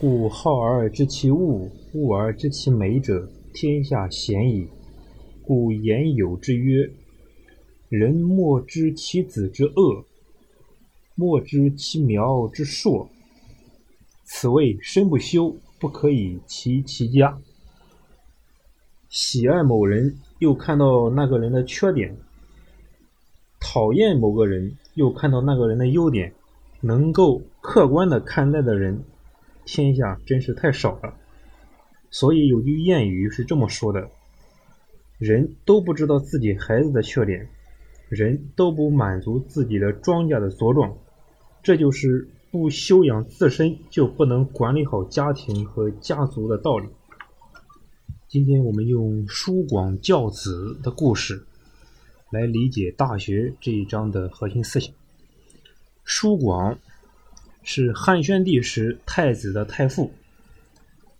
故好而知其物，物而知其美者，天下鲜矣。故言有之曰：“人莫知其子之恶，莫知其苗之硕。此谓身不修，不可以齐其家。”喜爱某人，又看到那个人的缺点；讨厌某个人，又看到那个人的优点。能够客观的看待的人，天下真是太少了。所以有句谚语是这么说的：人都不知道自己孩子的缺点，人都不满足自己的庄稼的茁壮，这就是不修养自身就不能管理好家庭和家族的道理。今天我们用叔广教子的故事来理解《大学》这一章的核心思想。叔广是汉宣帝时太子的太傅，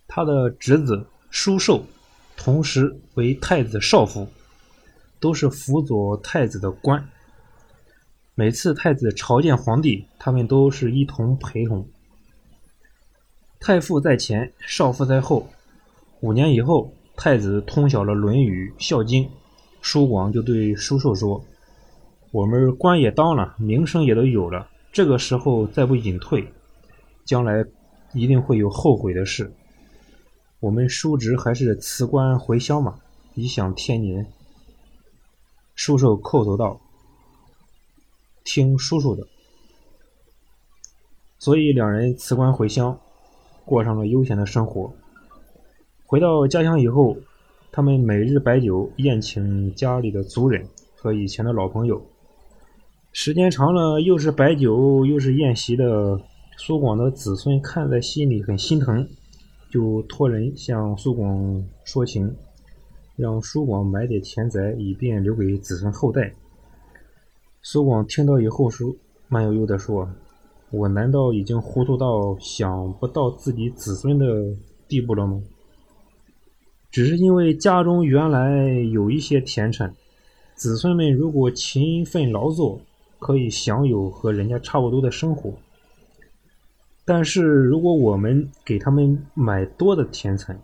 他的侄子叔寿同时为太子少傅，都是辅佐太子的官。每次太子朝见皇帝，他们都是一同陪同。太傅在前，少傅在后。五年以后，太子通晓了《论语》《孝经》，叔广就对叔寿说：“我们官也当了，名声也都有了。”这个时候再不隐退，将来一定会有后悔的事。我们叔侄还是辞官回乡嘛，颐享天年。叔叔叩头道：“听叔叔的。”所以两人辞官回乡，过上了悠闲的生活。回到家乡以后，他们每日摆酒宴请家里的族人和以前的老朋友。时间长了，又是摆酒又是宴席的，苏广的子孙看在心里很心疼，就托人向苏广说情，让苏广买点钱财，以便留给子孙后代。苏广听到以后说，慢悠悠地说：“我难道已经糊涂到想不到自己子孙的地步了吗？只是因为家中原来有一些田产，子孙们如果勤奋劳作。”可以享有和人家差不多的生活，但是如果我们给他们买多的甜菜，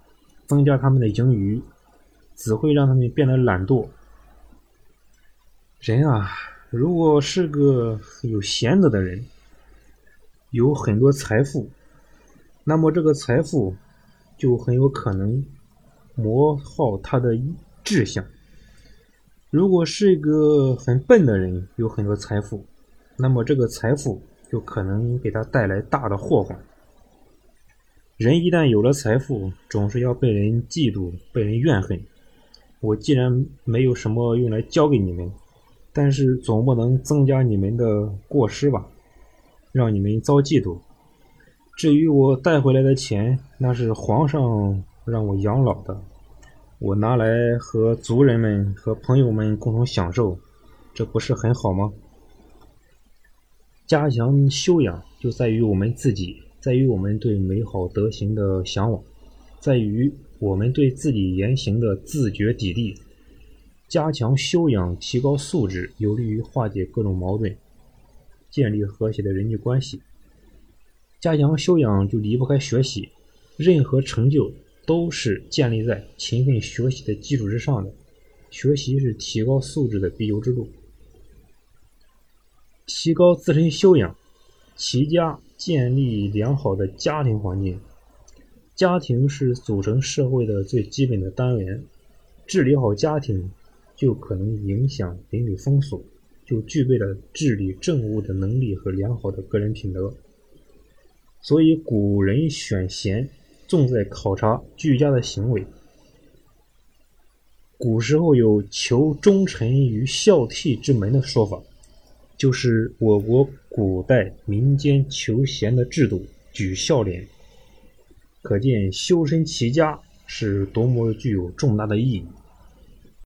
增加他们的盈余，只会让他们变得懒惰。人啊，如果是个有闲得的人，有很多财富，那么这个财富就很有可能磨耗他的志向。如果是一个很笨的人，有很多财富，那么这个财富就可能给他带来大的祸患。人一旦有了财富，总是要被人嫉妒、被人怨恨。我既然没有什么用来教给你们，但是总不能增加你们的过失吧，让你们遭嫉妒。至于我带回来的钱，那是皇上让我养老的。我拿来和族人们和朋友们共同享受，这不是很好吗？加强修养就在于我们自己，在于我们对美好德行的向往，在于我们对自己言行的自觉砥砺。加强修养，提高素质，有利于化解各种矛盾，建立和谐的人际关系。加强修养就离不开学习，任何成就。都是建立在勤奋学习的基础之上的。学习是提高素质的必由之路。提高自身修养，齐家建立良好的家庭环境。家庭是组成社会的最基本的单元。治理好家庭，就可能影响邻里风俗，就具备了治理政务的能力和良好的个人品德。所以古人选贤。重在考察居家的行为。古时候有求忠臣于孝悌之门的说法，就是我国古代民间求贤的制度，举孝廉。可见修身齐家是多么具有重大的意义。